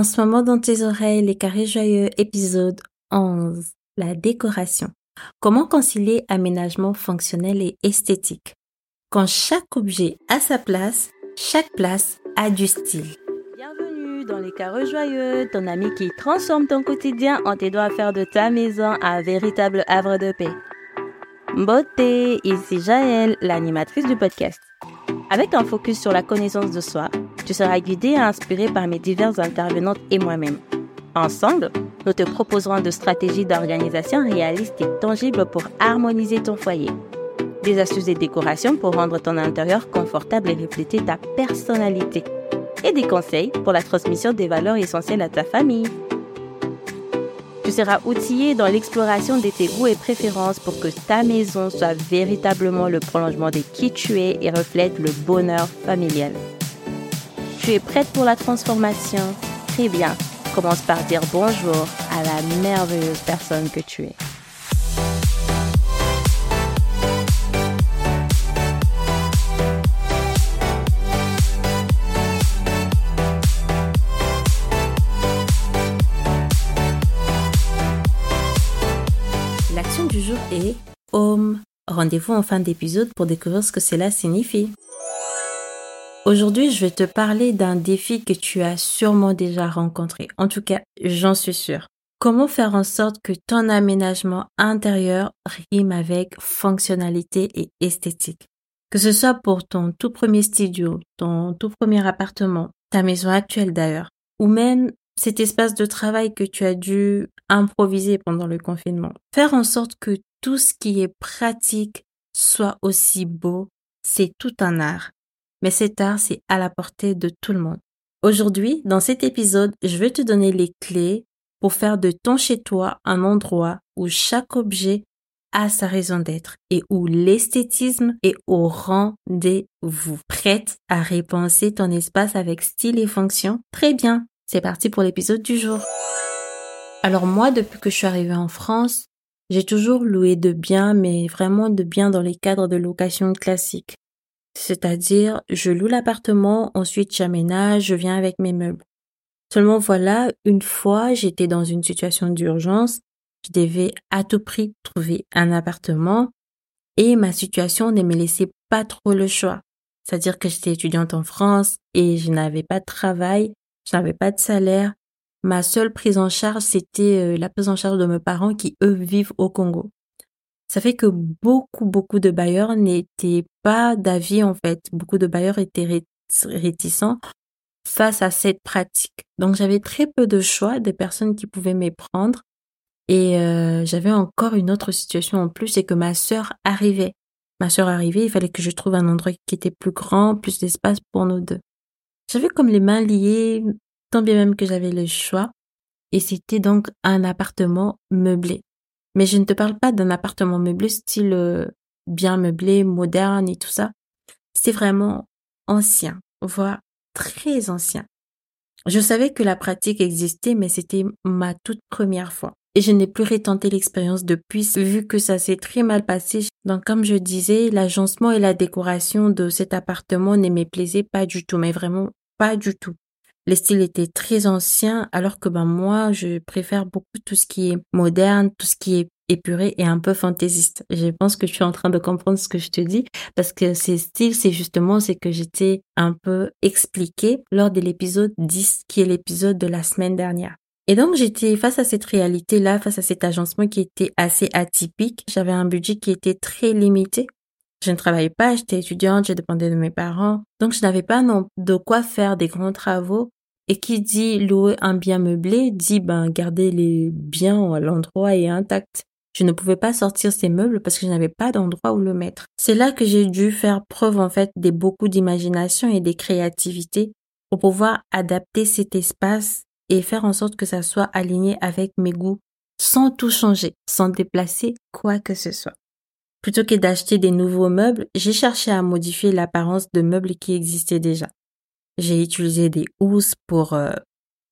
En ce moment dans tes oreilles, les carrés joyeux, épisode 11, la décoration. Comment concilier aménagement fonctionnel et esthétique? Quand chaque objet a sa place, chaque place a du style. Bienvenue dans les carrés joyeux, ton ami qui transforme ton quotidien en t'aidant à faire de ta maison un véritable havre de paix. Beauté, ici Jaël, l'animatrice du podcast. Avec un focus sur la connaissance de soi, tu seras guidé et inspiré par mes diverses intervenantes et moi-même. Ensemble, nous te proposerons de stratégies d'organisation réalistes et tangibles pour harmoniser ton foyer. Des astuces et décorations pour rendre ton intérieur confortable et refléter ta personnalité. Et des conseils pour la transmission des valeurs essentielles à ta famille. Tu seras outillé dans l'exploration de tes goûts et préférences pour que ta maison soit véritablement le prolongement de qui tu es et reflète le bonheur familial. Tu es prête pour la transformation? Très bien. Commence par dire bonjour à la merveilleuse personne que tu es. du jour est Home. Rendez-vous en fin d'épisode pour découvrir ce que cela signifie. Aujourd'hui, je vais te parler d'un défi que tu as sûrement déjà rencontré. En tout cas, j'en suis sûre. Comment faire en sorte que ton aménagement intérieur rime avec fonctionnalité et esthétique? Que ce soit pour ton tout premier studio, ton tout premier appartement, ta maison actuelle d'ailleurs, ou même cet espace de travail que tu as dû improviser pendant le confinement. Faire en sorte que tout ce qui est pratique soit aussi beau, c'est tout un art. Mais cet art, c'est à la portée de tout le monde. Aujourd'hui, dans cet épisode, je vais te donner les clés pour faire de ton chez toi un endroit où chaque objet a sa raison d'être et où l'esthétisme est au rendez-vous. Prête à repenser ton espace avec style et fonction? Très bien, c'est parti pour l'épisode du jour. Alors moi, depuis que je suis arrivée en France, j'ai toujours loué de biens, mais vraiment de biens dans les cadres de location classique. C'est-à-dire, je loue l'appartement, ensuite j'aménage, je viens avec mes meubles. Seulement voilà, une fois, j'étais dans une situation d'urgence, je devais à tout prix trouver un appartement et ma situation ne me laissait pas trop le choix. C'est-à-dire que j'étais étudiante en France et je n'avais pas de travail je n'avais pas de salaire. Ma seule prise en charge, c'était euh, la prise en charge de mes parents qui, eux, vivent au Congo. Ça fait que beaucoup, beaucoup de bailleurs n'étaient pas d'avis, en fait. Beaucoup de bailleurs étaient réticents face à cette pratique. Donc, j'avais très peu de choix des personnes qui pouvaient me prendre. Et euh, j'avais encore une autre situation en plus, c'est que ma sœur arrivait. Ma sœur arrivait, il fallait que je trouve un endroit qui était plus grand, plus d'espace pour nous deux. J'avais comme les mains liées, tant bien même que j'avais le choix. Et c'était donc un appartement meublé. Mais je ne te parle pas d'un appartement meublé style euh, bien meublé, moderne et tout ça. C'est vraiment ancien, voire très ancien. Je savais que la pratique existait, mais c'était ma toute première fois. Et je n'ai plus retenté l'expérience depuis, vu que ça s'est très mal passé. Donc, comme je disais, l'agencement et la décoration de cet appartement ne me plaisaient pas du tout, mais vraiment pas du tout. Les styles étaient très anciens, alors que ben moi, je préfère beaucoup tout ce qui est moderne, tout ce qui est épuré et un peu fantaisiste. Je pense que tu es en train de comprendre ce que je te dis parce que ces styles, c'est justement ce que j'étais un peu expliqué lors de l'épisode 10 qui est l'épisode de la semaine dernière. Et donc j'étais face à cette réalité-là, face à cet agencement qui était assez atypique. J'avais un budget qui était très limité je ne travaillais pas, j'étais étudiante, je dépendais de mes parents. Donc, je n'avais pas non de quoi faire des grands travaux. Et qui dit louer un bien meublé dit ben garder les biens à l'endroit et intact. Je ne pouvais pas sortir ces meubles parce que je n'avais pas d'endroit où le mettre. C'est là que j'ai dû faire preuve en fait de beaucoup d'imagination et de créativité pour pouvoir adapter cet espace et faire en sorte que ça soit aligné avec mes goûts sans tout changer, sans déplacer quoi que ce soit. Plutôt que d'acheter des nouveaux meubles, j'ai cherché à modifier l'apparence de meubles qui existaient déjà. J'ai utilisé des housses pour euh,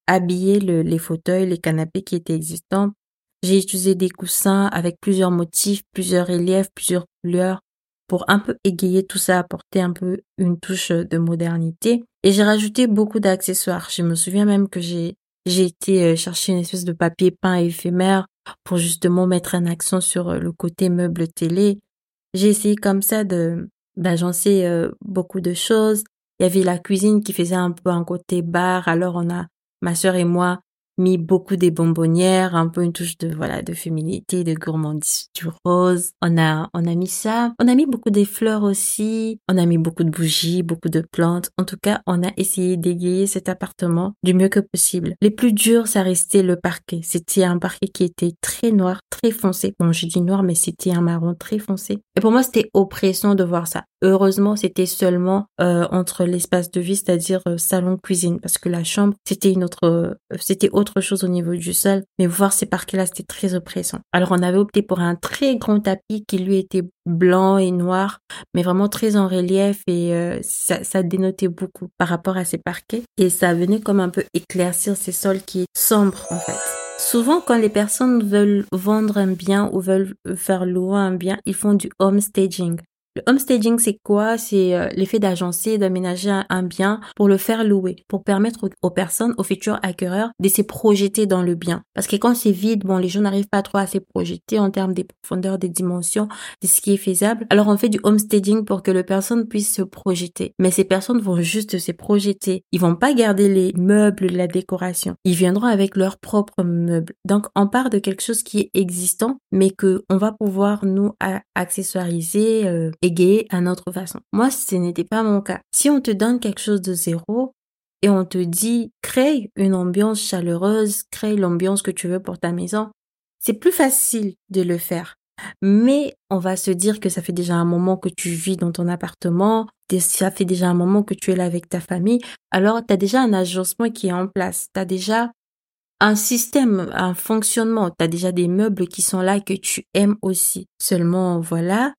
habiller les fauteuils, les canapés qui étaient existants. J'ai utilisé des coussins avec plusieurs motifs, plusieurs reliefs, plusieurs couleurs pour un peu égayer tout ça, apporter un peu une touche de modernité. Et j'ai rajouté beaucoup d'accessoires. Je me souviens même que j'ai J'ai été euh, chercher une espèce de papier peint éphémère pour justement mettre un accent sur euh, le côté meuble télé. J'ai essayé comme ça de d'agencer euh, beaucoup de choses. Il y avait la cuisine qui faisait un peu un côté bar. Alors on a ma sœur et moi mis beaucoup des bonbonnières, un peu une touche de voilà de féminité, de gourmandise, du rose. On a on a mis ça. On a mis beaucoup des fleurs aussi. On a mis beaucoup de bougies, beaucoup de plantes. En tout cas, on a essayé d'égayer cet appartement du mieux que possible. Les plus durs, ça restait le parquet. C'était un parquet qui était très noir, très foncé. Bon, j'ai dit noir, mais c'était un marron très foncé. Et pour moi, c'était oppressant de voir ça. Heureusement, c'était seulement euh, entre l'espace de vie, c'est-à-dire euh, salon-cuisine, parce que la chambre, c'était une autre, euh, c'était autre chose au niveau du sol. Mais voir ces parquets-là, c'était très oppressant. Alors, on avait opté pour un très grand tapis qui lui était blanc et noir, mais vraiment très en relief et ça, ça dénotait beaucoup par rapport à ces parquets. Et ça venait comme un peu éclaircir ces sols qui est sombres en fait. Souvent, quand les personnes veulent vendre un bien ou veulent faire louer un bien, ils font du home staging. Le homestaging, c'est quoi? C'est euh, l'effet d'agencer, d'aménager un, bien pour le faire louer, pour permettre aux, personnes, aux futurs acquéreurs, de se projeter dans le bien. Parce que quand c'est vide, bon, les gens n'arrivent pas trop à se projeter en termes des profondeurs, des dimensions, de ce qui est faisable. Alors on fait du homestaging pour que le personne puisse se projeter. Mais ces personnes vont juste se projeter. Ils vont pas garder les meubles, la décoration. Ils viendront avec leurs propres meubles. Donc on part de quelque chose qui est existant, mais que on va pouvoir nous accessoiriser euh, à notre façon. Moi, ce n'était pas mon cas. Si on te donne quelque chose de zéro et on te dit crée une ambiance chaleureuse, crée l'ambiance que tu veux pour ta maison, c'est plus facile de le faire. Mais on va se dire que ça fait déjà un moment que tu vis dans ton appartement, ça fait déjà un moment que tu es là avec ta famille, alors tu as déjà un agencement qui est en place, tu as déjà un système, un fonctionnement, tu as déjà des meubles qui sont là que tu aimes aussi. Seulement, voilà,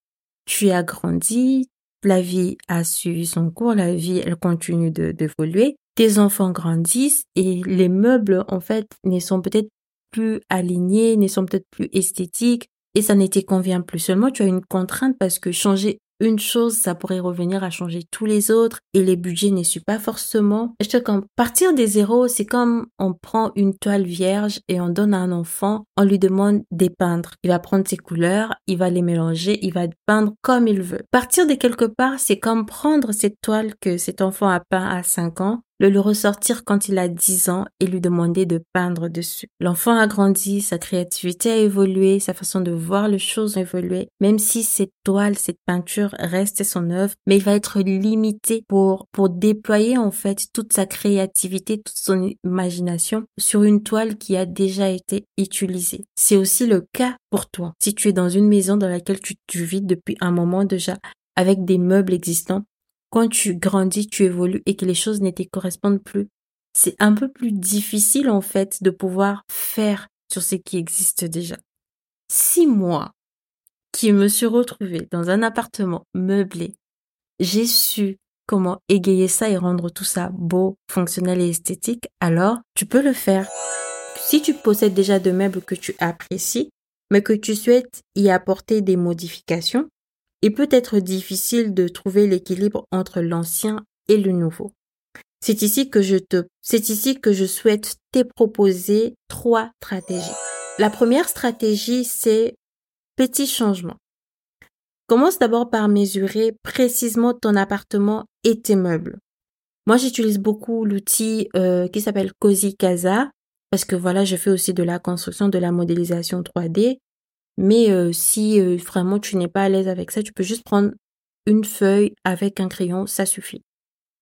tu as grandi, la vie a suivi son cours, la vie, elle continue d'évoluer, tes enfants grandissent et les meubles, en fait, ne sont peut-être plus alignés, ne sont peut-être plus esthétiques et ça ne te convient plus. Seulement, tu as une contrainte parce que changer une chose, ça pourrait revenir à changer tous les autres et les budgets ne suivent pas forcément. Je comme partir des zéros, c'est comme on prend une toile vierge et on donne à un enfant, on lui demande de peindre. Il va prendre ses couleurs, il va les mélanger, il va peindre comme il veut. Partir de quelque part, c'est comme prendre cette toile que cet enfant a peint à 5 ans le le ressortir quand il a 10 ans et lui demander de peindre dessus. L'enfant a grandi, sa créativité a évolué, sa façon de voir les choses a évolué, même si cette toile, cette peinture reste son œuvre, mais il va être limité pour, pour déployer en fait toute sa créativité, toute son imagination sur une toile qui a déjà été utilisée. C'est aussi le cas pour toi. Si tu es dans une maison dans laquelle tu vis depuis un moment déjà, avec des meubles existants, quand tu grandis, tu évolues et que les choses ne te correspondent plus, c'est un peu plus difficile en fait de pouvoir faire sur ce qui existe déjà. Si moi, qui me suis retrouvée dans un appartement meublé, j'ai su comment égayer ça et rendre tout ça beau, fonctionnel et esthétique, alors tu peux le faire. Si tu possèdes déjà de meubles que tu apprécies, mais que tu souhaites y apporter des modifications, il peut être difficile de trouver l'équilibre entre l'ancien et le nouveau. C'est ici que je te, c'est ici que je souhaite te proposer trois stratégies. La première stratégie, c'est petit changement. Commence d'abord par mesurer précisément ton appartement et tes meubles. Moi, j'utilise beaucoup l'outil euh, qui s'appelle Cozy Casa parce que voilà, je fais aussi de la construction, de la modélisation 3D mais euh, si euh, vraiment tu n'es pas à l'aise avec ça, tu peux juste prendre une feuille avec un crayon, ça suffit.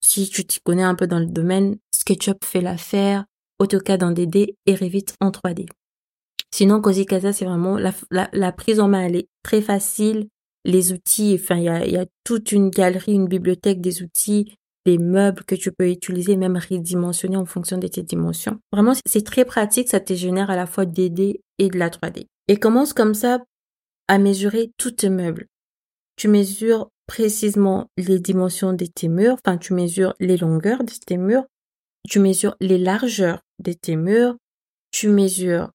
Si tu t'y connais un peu dans le domaine, SketchUp fait l'affaire, AutoCAD en DD et Revit en 3D. Sinon, Cozy Casa, c'est vraiment la, la, prise en main, elle est très facile. Les outils, enfin, il y a, y a toute une galerie, une bibliothèque des outils, des meubles que tu peux utiliser, même redimensionner en fonction de tes dimensions. Vraiment, c'est très pratique, ça te génère à la fois DD et de la 3D et commence comme ça à mesurer tous tes meubles. Tu mesures précisément les dimensions de tes murs, enfin tu mesures les longueurs de tes murs, tu mesures les largeurs de tes murs, tu mesures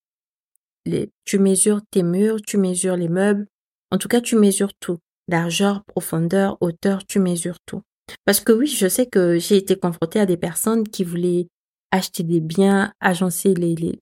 les, tu mesures tes murs, tu mesures les meubles. En tout cas, tu mesures tout. Largeur, profondeur, hauteur, tu mesures tout. Parce que oui, je sais que j'ai été confrontée à des personnes qui voulaient acheter des biens, agencer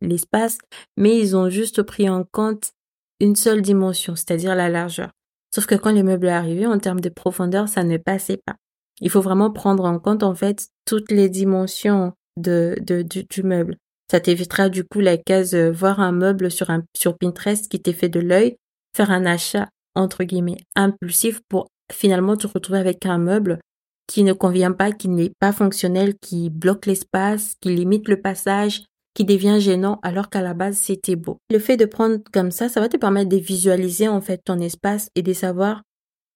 l'espace, mais ils ont juste pris en compte une seule dimension, c'est-à-dire la largeur. Sauf que quand les meubles arrivaient, en termes de profondeur, ça ne passait pas. Il faut vraiment prendre en compte, en fait, toutes les dimensions de, du, meuble. Ça t'évitera du coup la case euh, voir un meuble sur un sur Pinterest qui t'est fait de l'œil, faire un achat entre guillemets impulsif pour finalement te retrouver avec un meuble qui ne convient pas, qui n'est pas fonctionnel, qui bloque l'espace, qui limite le passage, qui devient gênant alors qu'à la base c'était beau. Le fait de prendre comme ça, ça va te permettre de visualiser en fait ton espace et de savoir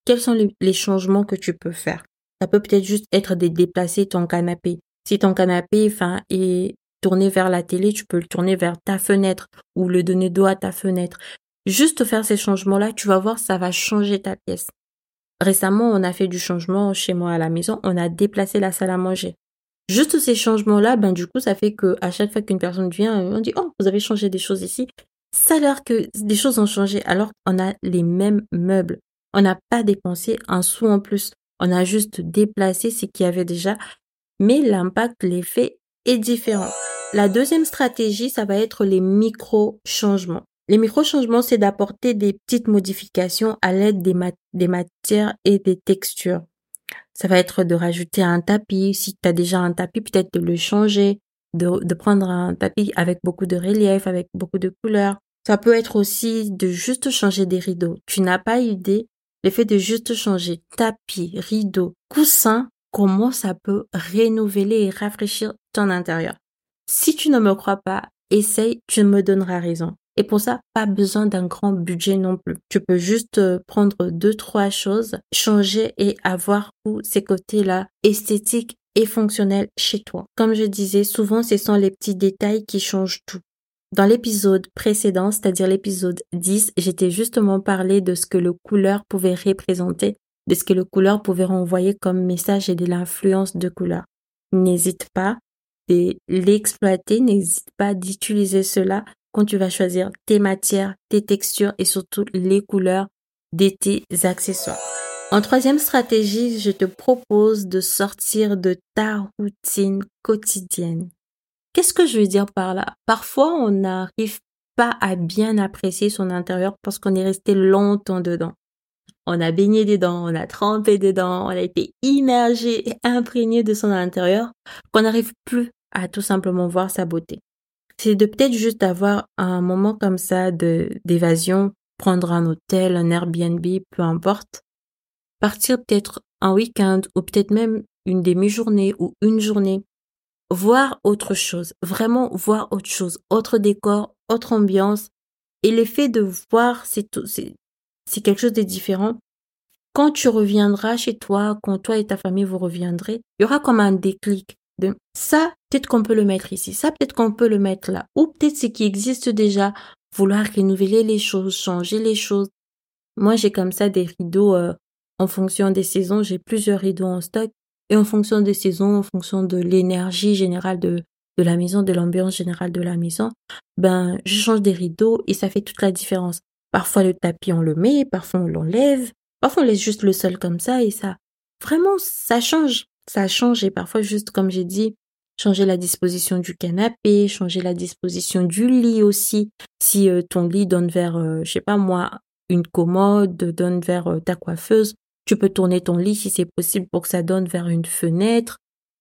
quels sont les, changements que tu peux faire. Ça peut peut-être juste être de déplacer ton canapé. Si ton canapé enfin, est tourné vers la télé, tu peux le tourner vers ta fenêtre ou le donner dos à ta fenêtre. Juste faire ces changements-là, tu vas voir, ça va changer ta pièce. Récemment, on a fait du changement chez moi à la maison, on a déplacé la salle à manger. Juste ces changements-là, ben du coup, ça fait que à chaque fois qu'une personne vient, on dit oh vous avez changé des choses ici. Ça a l'air que des choses ont changé alors qu'on a les mêmes meubles. On n'a pas dépensé un sou en plus. On a juste déplacé ce qu'il y avait déjà, mais l'impact, l'effet est différent. La deuxième stratégie, ça va être les micro-changements. Les micro-changements, c'est d'apporter des petites modifications à l'aide des, matières et des textures. Ça va être de rajouter un tapis. Si tu as déjà un tapis, peut-être de le changer, de, prendre un tapis avec beaucoup de relief, avec beaucoup de couleurs. Ça peut être aussi de juste changer des rideaux. Tu n'as pas idée l'effet de juste changer tapis, rideaux, coussins, comment ça peut renouveler et rafraîchir ton intérieur. Si tu ne me crois pas, essaye, tu me donneras raison. Et pour ça, pas besoin d'un grand budget non plus. Tu peux juste euh, prendre deux, trois choses, changer et avoir ces côtés-là esthétiques et fonctionnels chez toi. Comme je disais, souvent ce sont les petits détails qui changent tout. Dans l'épisode précédent, c'est-à-dire l'épisode 10, j'étais justement parlé de ce que le couleur pouvait représenter, de ce que le couleur pouvait renvoyer comme message et de l'influence de couleur. N'hésite pas de l'exploiter, n'hésite pas d'utiliser cela quand tu vas choisir tes matières, tes textures et surtout les couleurs de tes accessoires. En troisième stratégie, je te propose de sortir de ta routine quotidienne. Qu'est-ce que je veux dire par là? Parfois, on n'arrive pas à bien apprécier son intérieur parce qu'on est resté longtemps dedans. On a baigné dedans, on a trempé dedans, on a été immergé et imprégné de son intérieur qu'on n'arrive plus à tout simplement voir sa beauté c'est de peut-être juste avoir un moment comme ça de d'évasion, prendre un hôtel, un Airbnb, peu importe, partir peut-être un week-end ou peut-être même une demi-journée ou une journée, voir autre chose, vraiment voir autre chose, autre décor, autre ambiance. Et l'effet de voir, c'est c'est quelque chose de différent. Quand tu reviendras chez toi, quand toi et ta famille vous reviendrez, il y aura comme un déclic ça, peut-être qu'on peut le mettre ici, ça, peut-être qu'on peut le mettre là, ou peut-être ce qui existe déjà, vouloir renouveler les choses, changer les choses. Moi, j'ai comme ça des rideaux euh, en fonction des saisons, j'ai plusieurs rideaux en stock, et en fonction des saisons, en fonction de l'énergie générale de, de la maison, de l'ambiance générale de la maison, ben, je change des rideaux et ça fait toute la différence. Parfois, le tapis, on le met, parfois, on l'enlève, parfois, on laisse juste le sol comme ça et ça, vraiment, ça change ça a changé. Parfois, juste comme j'ai dit, changer la disposition du canapé, changer la disposition du lit aussi. Si euh, ton lit donne vers, euh, je sais pas moi, une commode, donne vers euh, ta coiffeuse, tu peux tourner ton lit si c'est possible pour que ça donne vers une fenêtre.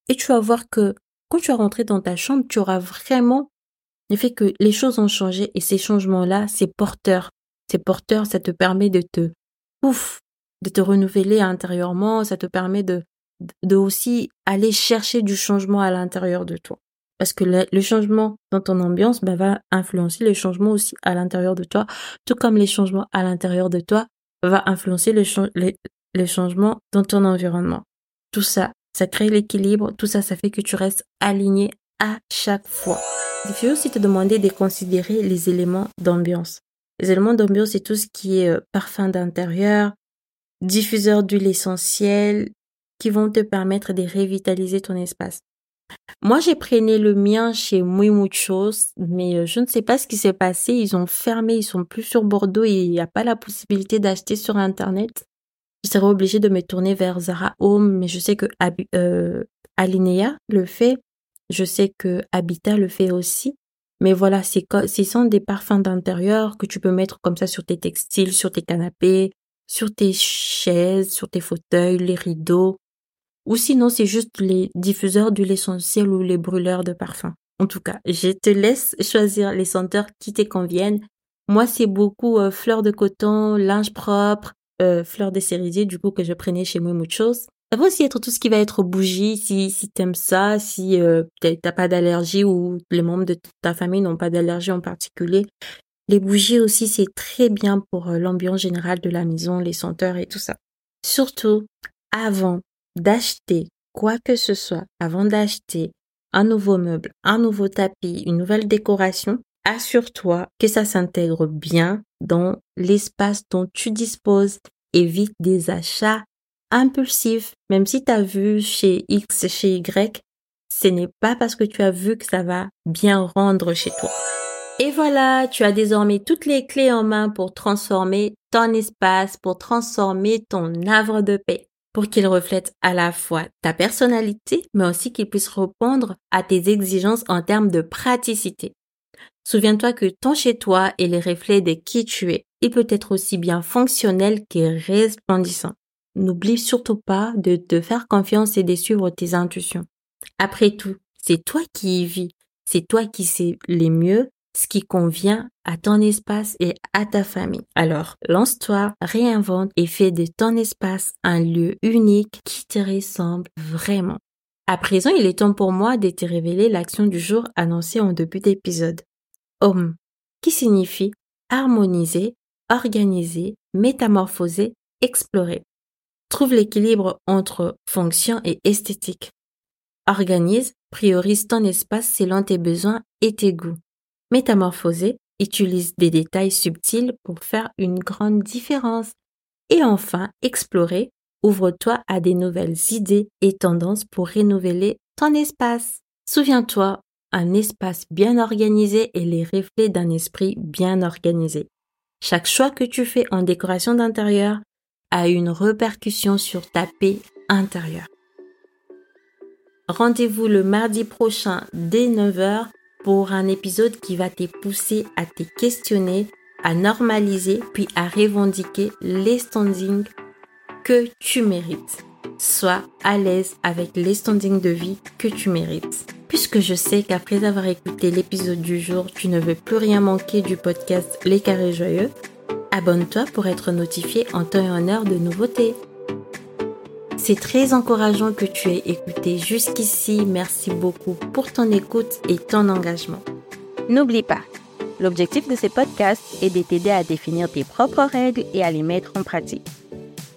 Et tu vas voir que quand tu vas rentrer dans ta chambre, tu auras vraiment l'effet que les choses ont changé et ces changements-là, c'est porteur. C'est porteur, ça te permet de te, ouf, de te renouveler intérieurement, ça te permet de, de aussi aller chercher du changement à l'intérieur de toi. Parce que le, changement dans ton ambiance ben, va influencer les changements aussi à l'intérieur de toi, tout comme les changements à l'intérieur de toi va influencer les, les, changements dans ton environnement. Tout ça, ça crée l'équilibre, tout ça, ça fait que tu restes aligné à chaque fois. Il faut aussi te demander de considérer les éléments d'ambiance. Les éléments d'ambiance, c'est tout ce qui est euh, parfum d'intérieur, diffuseur d'huile essentielle, qui vont te permettre de revitaliser ton espace. Moi, j'ai pris le mien chez Muy Muchos, mais euh, je ne sais pas ce qui s'est passé. Ils ont fermé, ils sont plus sur Bordeaux et il n'y a pas la possibilité d'acheter sur Internet. Je serais obligée de me tourner vers Zara Home, mais je sais que euh, Alinea le fait. Je sais que Habitat le fait aussi. Mais voilà, ce sont des parfums d'intérieur que tu peux mettre comme ça sur tes textiles, sur tes canapés, sur tes chaises, sur tes fauteuils, les rideaux. Ou sinon, c'est juste les diffuseurs d'huile essentielle ou les brûleurs de parfums. En tout cas, je te laisse choisir les senteurs qui te conviennent. Moi, c'est beaucoup euh, fleurs de coton, linge propre, euh, fleurs de cerisier, du coup, que je prenais chez moi chose. Ça va aussi être tout ce qui va être bougie, si, si t'aimes ça, si euh, t'as pas d'allergie ou les membres de ta famille n'ont pas d'allergie en particulier. Les bougies aussi, c'est très bien pour euh, l'ambiance générale de la maison, les senteurs et tout ça. Surtout, avant d'acheter quoi que ce soit, avant d'acheter un nouveau meuble, un nouveau tapis, une nouvelle décoration, assure-toi que ça s'intègre bien dans l'espace dont tu disposes. Évite des achats impulsifs. Même si tu as vu chez X, chez Y, ce n'est pas parce que tu as vu que ça va bien rendre chez toi. Et voilà, tu as désormais toutes les clés en main pour transformer ton espace, pour transformer ton havre de paix, pour qu'il reflète à la fois ta personnalité, mais aussi qu'il puisse répondre à tes exigences en termes de praticité. Souviens-toi que ton chez-toi est les reflets de qui tu es. Il peut être aussi bien fonctionnel que resplendissant. N'oublie surtout pas de te faire confiance et de suivre tes intuitions. Après tout, c'est toi qui y vis, c'est toi qui sais les mieux ce qui convient à ton espace et à ta famille. Alors, lance-toi, réinvente et fais de ton espace un lieu unique qui te ressemble vraiment. À présent, il est temps pour moi de te révéler l'action du jour annoncée en début d'épisode. Home, qui signifie harmoniser, organiser, métamorphoser, explorer. Trouve l'équilibre entre fonction et esthétique. Organise, priorise ton espace selon tes besoins et tes goûts. Métamorphoser utilise des détails subtils pour faire une grande différence. Et enfin, explorer, ouvre-toi à des nouvelles idées et tendances pour renouveler ton espace. Souviens-toi, un espace bien organisé est les reflets d'un esprit bien organisé. Chaque choix que tu fais en décoration d'intérieur a une répercussion sur ta paix intérieure. Rendez-vous le mardi prochain dès 9h pour un épisode qui va te pousser à te questionner, à normaliser, puis à revendiquer les standings que tu mérites. Sois à l'aise avec les standings de vie que tu mérites. Puisque je sais qu'après avoir écouté l'épisode du jour, tu ne veux plus rien manquer du podcast Les Carrés Joyeux, abonne-toi pour être notifié en temps et en heure de nouveautés. C'est très encourageant que tu aies écouté jusqu'ici. Merci beaucoup pour ton écoute et ton engagement. N'oublie pas, l'objectif de ces podcasts est de t'aider à définir tes propres règles et à les mettre en pratique.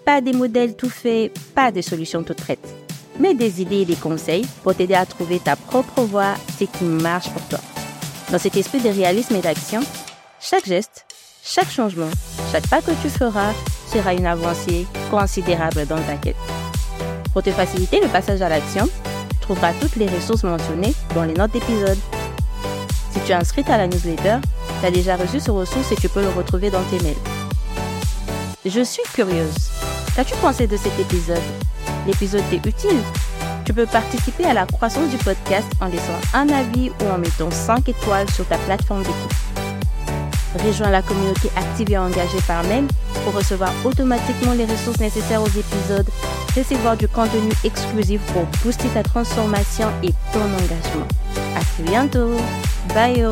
Pas des modèles tout faits, pas des solutions toutes prêtes, mais des idées et des conseils pour t'aider à trouver ta propre voie, ce qui marche pour toi. Dans cet esprit de réalisme et d'action, chaque geste, chaque changement, chaque pas que tu feras sera une avancée considérable dans ta quête. Pour te faciliter le passage à l'action, tu trouveras toutes les ressources mentionnées dans les notes d'épisode. Si tu es inscrite à la newsletter, tu as déjà reçu ce ressource et tu peux le retrouver dans tes mails. Je suis curieuse. Qu'as-tu pensé de cet épisode? L'épisode t'est utile? Tu peux participer à la croissance du podcast en laissant un avis ou en mettant 5 étoiles sur ta plateforme d'écoute. Rejoins la communauté active et engagée par mail pour recevoir automatiquement les ressources nécessaires aux épisodes, recevoir du contenu exclusif pour booster ta transformation et ton engagement. À très bientôt. Bye.